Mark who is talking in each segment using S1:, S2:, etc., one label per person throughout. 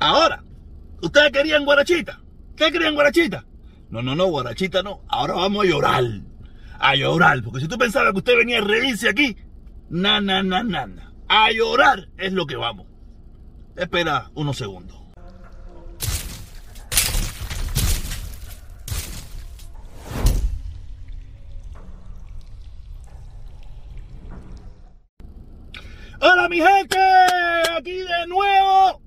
S1: Ahora, ¿ustedes querían guarachita? ¿Ustedes querían guarachita? No, no, no, guarachita no. Ahora vamos a llorar. A llorar. Porque si tú pensabas que usted venía a reírse aquí, na, na, na, na, na. A llorar es lo que vamos. Espera unos segundos. Hola mi gente, aquí de nuevo,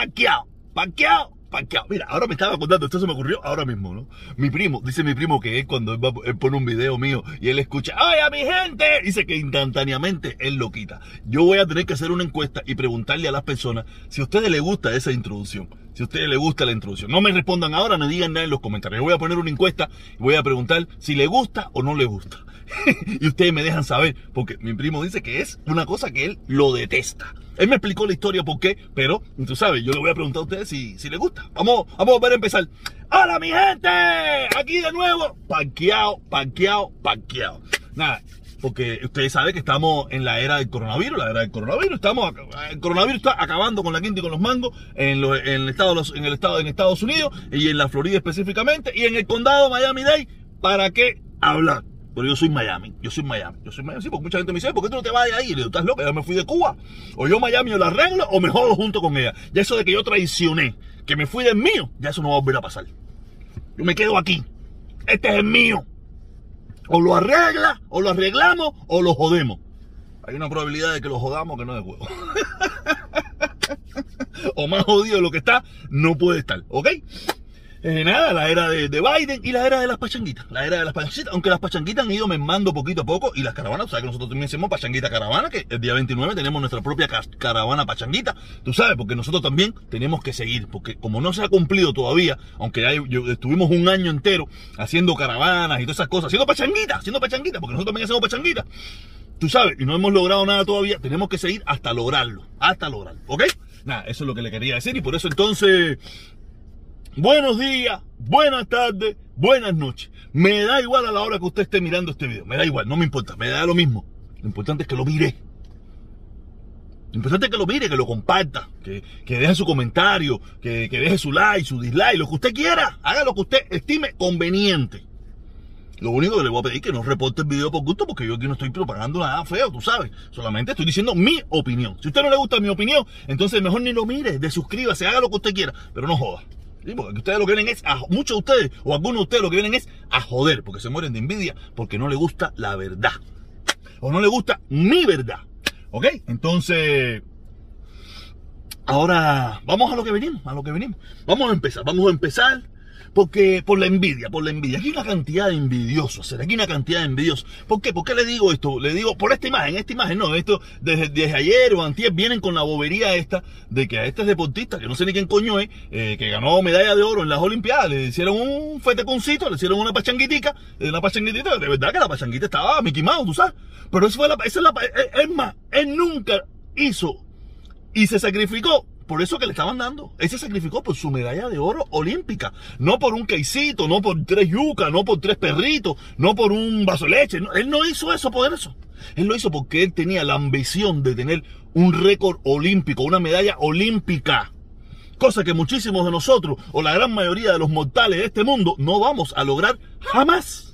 S1: panqueado, panqueado, panqueado. Mira, ahora me estaba contando, esto se me ocurrió ahora mismo, ¿no? Mi primo, dice mi primo que es cuando él pone un video mío y él escucha, ¡ay, a mi gente! Dice que instantáneamente él lo quita. Yo voy a tener que hacer una encuesta y preguntarle a las personas si a ustedes les gusta esa introducción. Si a ustedes les gusta la introducción. No me respondan ahora, no digan nada en los comentarios. Yo voy a poner una encuesta y voy a preguntar si le gusta o no le gusta. y ustedes me dejan saber, porque mi primo dice que es una cosa que él lo detesta. Él me explicó la historia por qué, pero tú sabes, yo le voy a preguntar a ustedes si, si le gusta. Vamos, vamos a empezar. ¡Hola mi gente! Aquí de nuevo, panqueado, panqueado, panqueado. Nada, porque ustedes saben que estamos en la era del coronavirus, la era del coronavirus, estamos, el coronavirus está acabando con la quinta y con los mangos en, los- en en el estado, en Estados Unidos y en la Florida específicamente y en el condado Miami-Dade, ¿para qué hablar? Pero yo soy Miami, yo soy Miami, yo soy Miami, sí, porque mucha gente me dice, ¿por qué tú no te vas de ahí? Y le digo, ¿estás loco? Ya me fui de Cuba. O yo Miami yo la arreglo o me jodo junto con ella. Ya eso de que yo traicioné, que me fui del mío, ya eso no va a volver a pasar. Yo me quedo aquí. Este es el mío. O lo arregla, o lo arreglamos, o lo jodemos. Hay una probabilidad de que lo jodamos que no de juego. o más jodido de lo que está, no puede estar, ¿ok? Eh, nada, la era de, de Biden y la era de las pachanguitas. La era de las pachanguitas, aunque las pachanguitas han ido mermando poquito a poco y las caravanas, tú sabes que nosotros también hacemos pachanguita caravana, que el día 29 tenemos nuestra propia ca- caravana pachanguita, tú sabes, porque nosotros también tenemos que seguir, porque como no se ha cumplido todavía, aunque ya estuvimos un año entero haciendo caravanas y todas esas cosas, haciendo pachanguitas, haciendo pachanguitas, porque nosotros también hacemos pachanguitas, tú sabes, y no hemos logrado nada todavía, tenemos que seguir hasta lograrlo, hasta lograrlo, ¿ok? Nada, eso es lo que le quería decir y por eso entonces... Buenos días, buenas tardes, buenas noches. Me da igual a la hora que usted esté mirando este video. Me da igual, no me importa, me da lo mismo. Lo importante es que lo mire. Lo importante es que lo mire, que lo comparta, que, que deje su comentario, que, que deje su like, su dislike, lo que usted quiera. Haga lo que usted estime conveniente. Lo único que le voy a pedir es que no reporte el video por gusto, porque yo aquí no estoy propagando nada feo, tú sabes. Solamente estoy diciendo mi opinión. Si a usted no le gusta mi opinión, entonces mejor ni lo mire, desuscríbase, haga lo que usted quiera, pero no joda. Sí, porque ustedes lo que vienen es, a, muchos de ustedes, o algunos de ustedes lo que vienen es a joder, porque se mueren de envidia, porque no le gusta la verdad. O no le gusta mi verdad. ¿Ok? Entonces, ahora vamos a lo que venimos, a lo que venimos. Vamos a empezar, vamos a empezar porque por la envidia, por la envidia. Aquí hay una cantidad de envidiosos, aquí una cantidad de envidiosos. ¿Por qué? ¿Por qué le digo esto? Le digo por esta imagen, esta imagen, no, esto desde, ayer o antier vienen con la bobería esta de que a este deportista, que no sé ni quién coño es, eh, que ganó medalla de oro en las Olimpiadas, le hicieron un feteconcito, le hicieron una pachanguitica, eh, una pachanguitita, de verdad que la pachanguita estaba Mickey Mouse, tú sabes. Pero eso fue la, esa es la, es más, él nunca hizo y se sacrificó por eso que le estaban dando. Él se sacrificó por su medalla de oro olímpica. No por un quesito, no por tres yucas, no por tres perritos, no por un vaso de leche. Él no hizo eso por eso. Él lo hizo porque él tenía la ambición de tener un récord olímpico, una medalla olímpica. Cosa que muchísimos de nosotros, o la gran mayoría de los mortales de este mundo, no vamos a lograr jamás.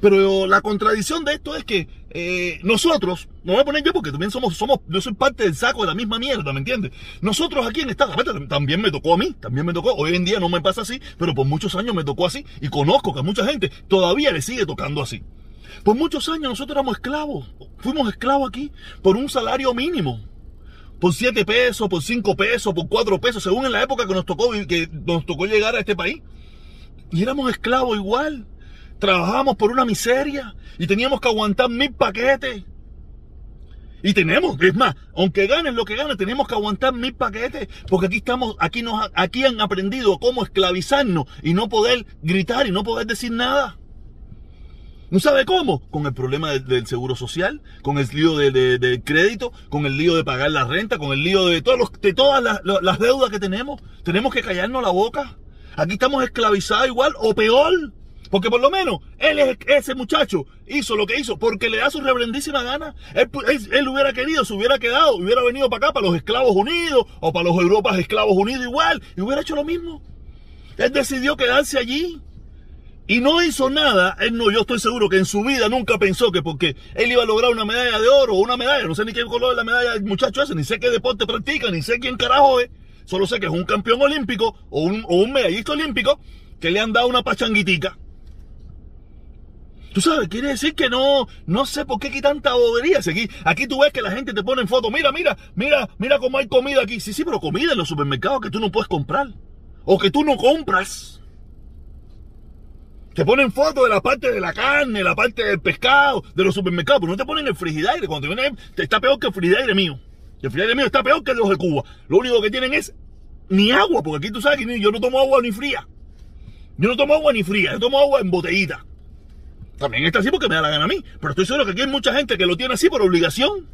S1: Pero la contradicción de esto es que eh, nosotros, no voy a poner yo porque también somos, somos, yo soy parte del saco de la misma mierda, ¿me entiendes? Nosotros aquí en esta gaveta también me tocó a mí, también me tocó, hoy en día no me pasa así, pero por muchos años me tocó así y conozco que a mucha gente todavía le sigue tocando así. Por muchos años nosotros éramos esclavos, fuimos esclavos aquí por un salario mínimo por 7 pesos, por 5 pesos, por 4 pesos, según en la época que nos tocó, que nos tocó llegar a este país. Y éramos esclavos igual. Trabajábamos por una miseria y teníamos que aguantar mil paquetes. Y tenemos, es más, aunque ganen lo que ganen, tenemos que aguantar mil paquetes, porque aquí estamos, aquí nos, aquí han aprendido cómo esclavizarnos y no poder gritar y no poder decir nada. ¿No sabe cómo? Con el problema del, seguro social, con el lío de- de- del crédito, con el lío de pagar la renta, con el lío de, todos de todas las deudas que tenemos. Tenemos que callarnos la boca. Aquí estamos esclavizados igual o peor. Porque por lo menos él es, ese muchacho hizo lo que hizo porque le da su reverendísima gana. Él, él, hubiera querido, se hubiera quedado, hubiera venido para acá, para los esclavos unidos o para los Europas esclavos unidos igual y hubiera hecho lo mismo. Él decidió quedarse allí. Y no hizo nada, él no, yo estoy seguro que en su vida nunca pensó que porque él iba a lograr una medalla de oro o una medalla, no sé ni qué color es la medalla del muchacho ese, ni sé qué deporte practica, ni sé quién carajo es, solo sé que es un campeón olímpico o un, o un medallista olímpico que le han dado una pachanguitica. Tú sabes, quiere decir que no, no sé por qué aquí tanta bobería. Aquí, aquí tú ves que la gente te pone en foto, mira, mira, mira, mira cómo hay comida aquí. Sí, sí, pero comida en los supermercados que tú no puedes comprar. O que tú no compras. Te ponen fotos de la parte de la carne, la parte del pescado, de los supermercados, pero no te ponen el frigidaire. Cuando te viene, está peor que el frigidaire mío. El frigidaire mío está peor que los de Cuba. Lo único que tienen es ni agua, porque aquí tú sabes que yo no tomo agua ni fría. Yo no tomo agua ni fría, yo tomo agua en botellita. También está así porque me da la gana a mí. Pero estoy seguro que aquí hay mucha gente que lo tiene así por obligación.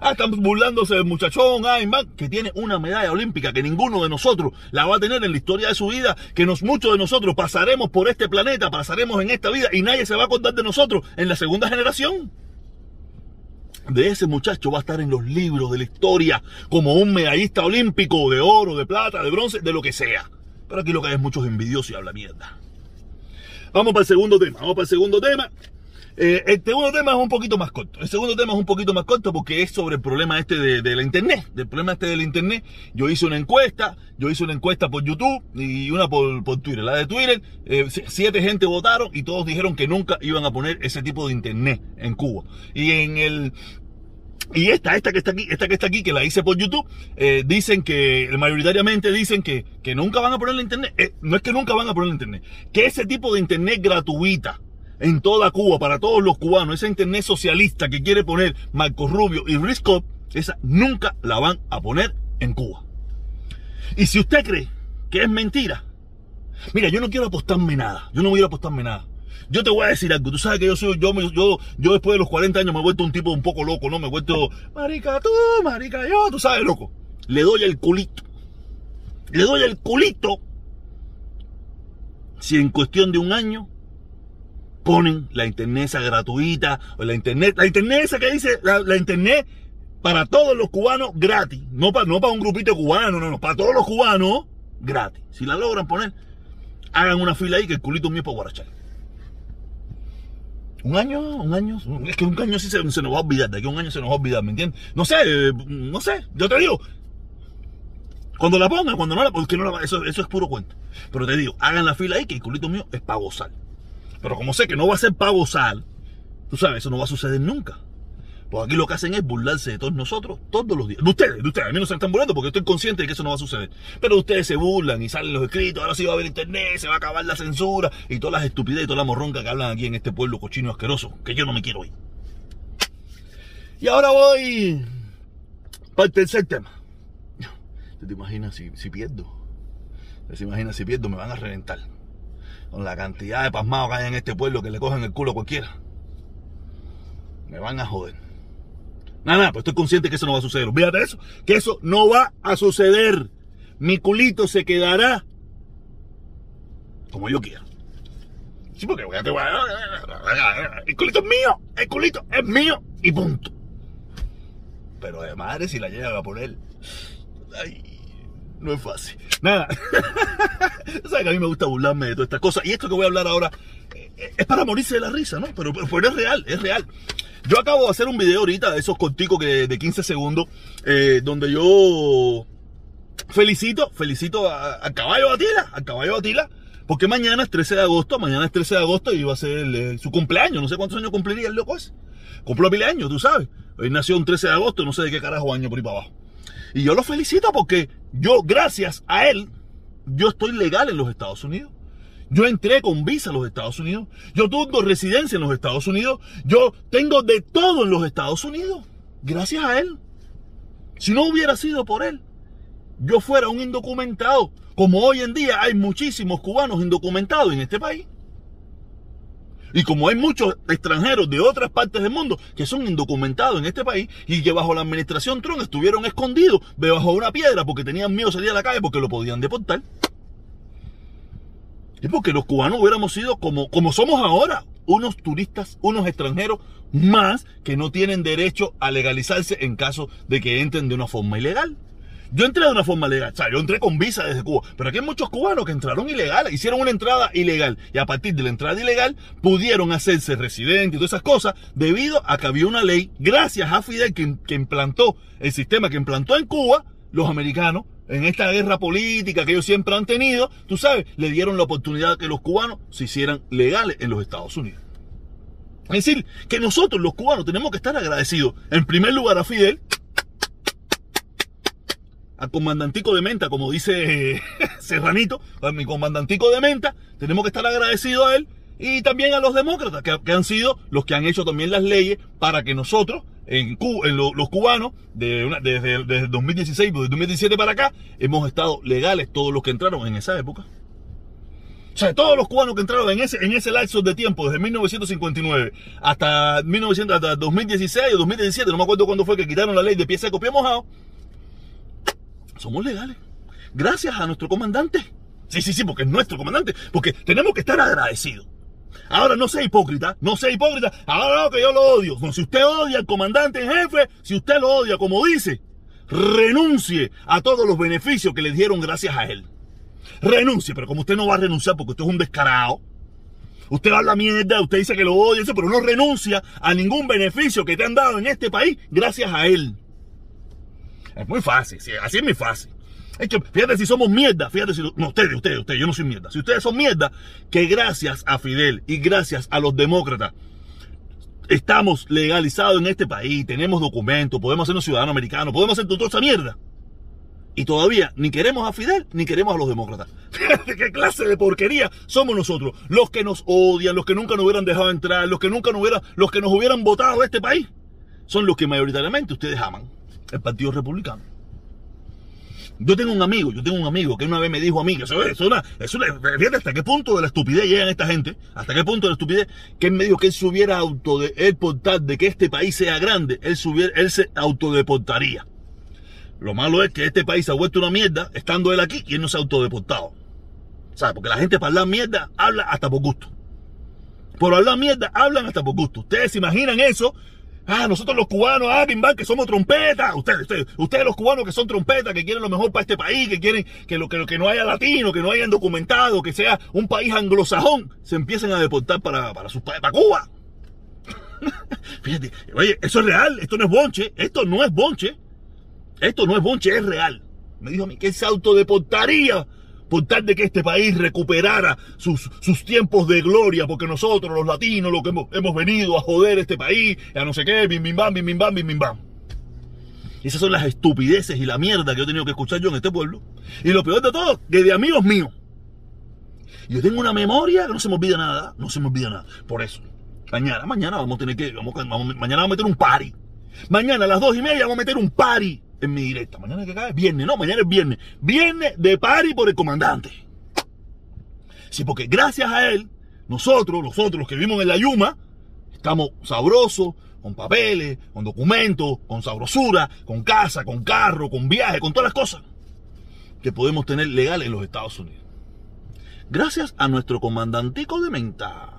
S1: Ah, están burlándose del muchachón, ay, man, que tiene una medalla olímpica que ninguno de nosotros la va a tener en la historia de su vida, que nos, muchos de nosotros pasaremos por este planeta, pasaremos en esta vida y nadie se va a contar de nosotros en la segunda generación. De ese muchacho va a estar en los libros de la historia como un medallista olímpico de oro, de plata, de bronce, de lo que sea. Pero aquí lo que hay es muchos envidiosos y habla mierda. Vamos para el segundo tema, vamos para el segundo tema. Eh, el segundo tema es un poquito más corto. El segundo tema es un poquito más corto porque es sobre el problema este de, internet. Del problema este de la internet. Yo hice una encuesta, yo hice una encuesta por YouTube y una por, Twitter. La de Twitter, eh, siete gente votaron y todos dijeron que nunca iban a poner ese tipo de internet en Cuba. Y en el y esta, esta que está aquí, esta que está aquí, que la hice por YouTube, eh, dicen que, mayoritariamente dicen que, que nunca van a poner la internet. Eh, no es que nunca van a poner la internet, que ese tipo de internet gratuita en toda Cuba, para todos los cubanos, esa internet socialista que quiere poner Marco Rubio y Risco, esa nunca la van a poner en Cuba. Y si usted cree que es mentira, mira, yo no quiero apostarme nada, yo no quiero apostarme nada. Yo te voy a decir algo, tú sabes que yo soy, yo, yo, yo después de los 40 años me he vuelto un tipo un poco loco, ¿no? Me he vuelto, marica tú, marica yo, tú sabes, loco. Le doy el culito. Le doy el culito. Si en cuestión de un año ponen la internet esa gratuita, o la internet, la internet esa que dice, la, internet para todos los cubanos gratis. No para, no para un grupito cubano, no, no, para todos los cubanos gratis. Si la logran poner, hagan una fila ahí que el culito mío es para guarachar. Un año, un año, es que un año sí se, nos va a olvidar, de a un año se nos va a olvidar, ¿me entiendes? No sé, no sé, yo te digo, cuando la pongan, cuando no la porque eso, eso es puro cuento. Pero te digo, hagan la fila ahí que el culito mío es para gozar. Pero como sé que no va a ser para gozar, tú sabes, eso no va a suceder nunca. Pues aquí lo que hacen es burlarse de todos nosotros todos los días. De ustedes, de ustedes. A mí no se están burlando porque estoy consciente de que eso no va a suceder. Pero ustedes se burlan y salen los escritos. Ahora sí va a haber internet, se va a acabar la censura y todas las estupideces y toda la morronca que hablan aquí en este pueblo cochino asqueroso. Que yo no me quiero ir. Y ahora voy para el tercer tema. ¿Te, imaginas si, si pierdo? ¿Te imaginas si pierdo? Me van a reventar. Con la cantidad de pasmados que hay en este pueblo que le cogen el culo a cualquiera. Me van a joder. Nada, nada, pues estoy consciente que eso no va a suceder. Fíjate eso, que eso no va a suceder. Mi culito se quedará como yo quiera. Sí, porque voy a, el culito es mío, el culito es mío y punto. Pero de madre si la llegan a poner, ay, no es fácil. Nada. Sabes que a mí me gusta burlarme de todas estas cosas. Y esto que voy a hablar ahora eh, es para morirse de la risa, ¿no? Pero, pero, es real, es real. Yo acabo de hacer un video ahorita de esos corticos de 15 segundos, eh, donde yo felicito, felicito al caballo Batila, al caballo Batila, porque mañana es 13 de agosto, mañana es 13 de agosto y va a ser su cumpleaños, no sé cuántos años cumpliría el loco ese. Cumplió mil años, tú sabes. Él nació un 13 de agosto, no sé de qué carajo año por ahí para abajo. Y yo lo felicito porque yo, gracias a él, yo estoy legal en los Estados Unidos. Yo entré con visa a los Estados Unidos. Yo tengo residencia en los Estados Unidos. Yo tengo de todo en los Estados Unidos. Gracias a él. Si no hubiera sido por él, yo fuera un indocumentado. Como hoy en día hay muchísimos cubanos indocumentados en este país. Y como hay muchos extranjeros de otras partes del mundo que son indocumentados en este país y que bajo la administración Trump estuvieron escondidos debajo de una piedra porque tenían miedo de salir a la calle porque lo podían deportar. Es porque los cubanos hubiéramos sido como, como somos ahora, unos turistas, unos extranjeros más que no tienen derecho a legalizarse en caso de que entren de una forma ilegal. Yo entré de una forma legal, o sea, yo entré con visa desde Cuba, pero aquí hay muchos cubanos que entraron ilegal, hicieron una entrada ilegal y a partir de la entrada ilegal pudieron hacerse residentes y todas esas cosas debido a que había una ley, gracias a Fidel que, que implantó el sistema que implantó en Cuba, los americanos, en esta guerra política que ellos siempre han tenido, tú sabes, le dieron la oportunidad de que los cubanos se hicieran legales en los Estados Unidos. Es decir, que nosotros los cubanos tenemos que estar agradecidos, en primer lugar a Fidel, al comandantico de Menta, como dice Serranito, a mi comandantico de Menta, tenemos que estar agradecidos a él y también a los demócratas, que, han sido los que han hecho también las leyes para que nosotros, en, los cubanos, de desde, desde 2016, desde 2017 para acá, hemos estado legales todos los que entraron en esa época. O sea, todos los cubanos que entraron en ese, en ese lapso de tiempo, desde 1959 hasta, 1900, hasta 2016 o 2017, no me acuerdo cuándo fue que quitaron la ley de pie seco, pie mojado, somos legales. Gracias a nuestro comandante. Sí, sí, sí, porque es nuestro comandante. Porque tenemos que estar agradecidos. Ahora no sea hipócrita, no sea hipócrita. Ahora no, que yo lo odio. si usted odia al comandante en jefe, si usted lo odia como dice, renuncie a todos los beneficios que le dieron gracias a él. Renuncie, pero como usted no va a renunciar porque usted es un descarado, usted habla mierda, usted dice que lo odia, pero no renuncia a ningún beneficio que te han dado en este país gracias a él. Es muy fácil, así es muy fácil. Es fíjate si somos mierda, fíjate si, no, ustedes, ustedes, ustedes, yo no soy mierda. Si ustedes son mierda, que gracias a Fidel y gracias a los demócratas, estamos legalizados en este país, tenemos documentos, podemos ser ciudadanos americanos, podemos hacer toda esa mierda. Y todavía ni queremos a Fidel ni queremos a los demócratas. Fíjate qué clase de porquería somos nosotros. Los que nos odian, los que nunca nos hubieran dejado entrar, los que nunca nos hubieran, los que nos hubieran votado de este país, son los que mayoritariamente ustedes aman el Partido Republicano. Yo tengo un amigo, yo tengo un amigo que una vez me dijo a mí, que eso es una, eso fíjate hasta qué punto de la estupidez llegan esta gente, hasta qué punto de la estupidez, que él me dijo que él se hubiera auto de, de que este país sea grande, él se, él se autodeportaría. Lo malo es que este país se ha vuelto una mierda estando él aquí y él no se ha autodeportado. ¿Sabes? Porque la gente para hablar mierda habla hasta por gusto. Por hablar mierda hablan hasta por gusto. Ustedes se imaginan eso Ah, nosotros los cubanos, ah, que somos trompetas. Ustedes, ustedes, ustedes los cubanos que son trompetas, que quieren lo mejor para este país, que quieren que lo que, no haya latino, que no hayan documentado, que sea un país anglosajón, se empiecen a deportar para, para sus para Cuba. Fíjate, oye, eso es real, esto no es bonche, esto no es bonche. Esto no es bonche, es real. Me dijo a mí que se autodeportaría por tal de que este país recuperara sus, sus tiempos de gloria, porque nosotros, los latinos, lo que hemos, venido a joder este país, a no sé qué, bim, bim, bam, bim, bim, bam, bim, bim, bam. Esas son las estupideces y la mierda que he tenido que escuchar yo en este pueblo. Y lo peor de todo, que de amigos míos. Yo tengo una memoria que no se me olvida nada, no se me olvida nada. Por eso, mañana, mañana vamos a tener que, vamos, mañana vamos a meter un party. Mañana a las dos y media vamos a meter un party en mi directa. Mañana que cae, viernes, no, mañana es viernes. Viernes de pari por el comandante. Sí, porque gracias a él, nosotros, nosotros los que vivimos en la Yuma, estamos sabrosos, con papeles, con documentos, con sabrosura, con casa, con carro, con viaje, con todas las cosas que podemos tener legal en los Estados Unidos. Gracias a nuestro comandantico de menta.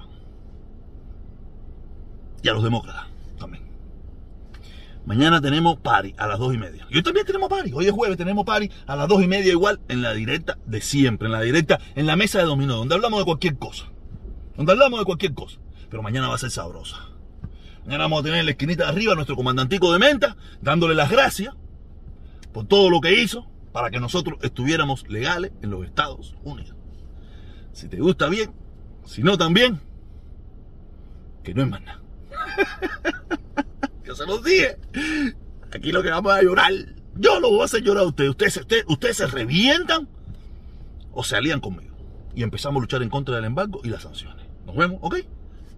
S1: Y a los demócratas. Mañana tenemos party a las dos y media. Y hoy también tenemos party. Hoy es jueves, tenemos party a las dos y media igual en la directa de siempre, en la directa, en la mesa de dominó, donde hablamos de cualquier cosa. Donde hablamos de cualquier cosa. Pero mañana va a ser sabrosa. Mañana vamos a tener en la esquinita de arriba a nuestro comandantico de menta, dándole las gracias por todo lo que hizo para que nosotros estuviéramos legales en los Estados Unidos. Si te gusta bien, si no también, que no es más nada. Se los dije. Aquí lo que vamos a llorar. Yo lo voy a hacer llorar a ustedes. Ustedes, ustedes, ustedes se revientan o se alían conmigo. Y empezamos a luchar en contra del embargo y las sanciones. Nos vemos, ¿ok?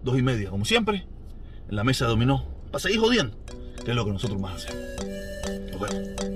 S1: Dos y media, como siempre, en la mesa dominó. Para seguir jodiendo, que es lo que nosotros más hacemos. Nos vemos.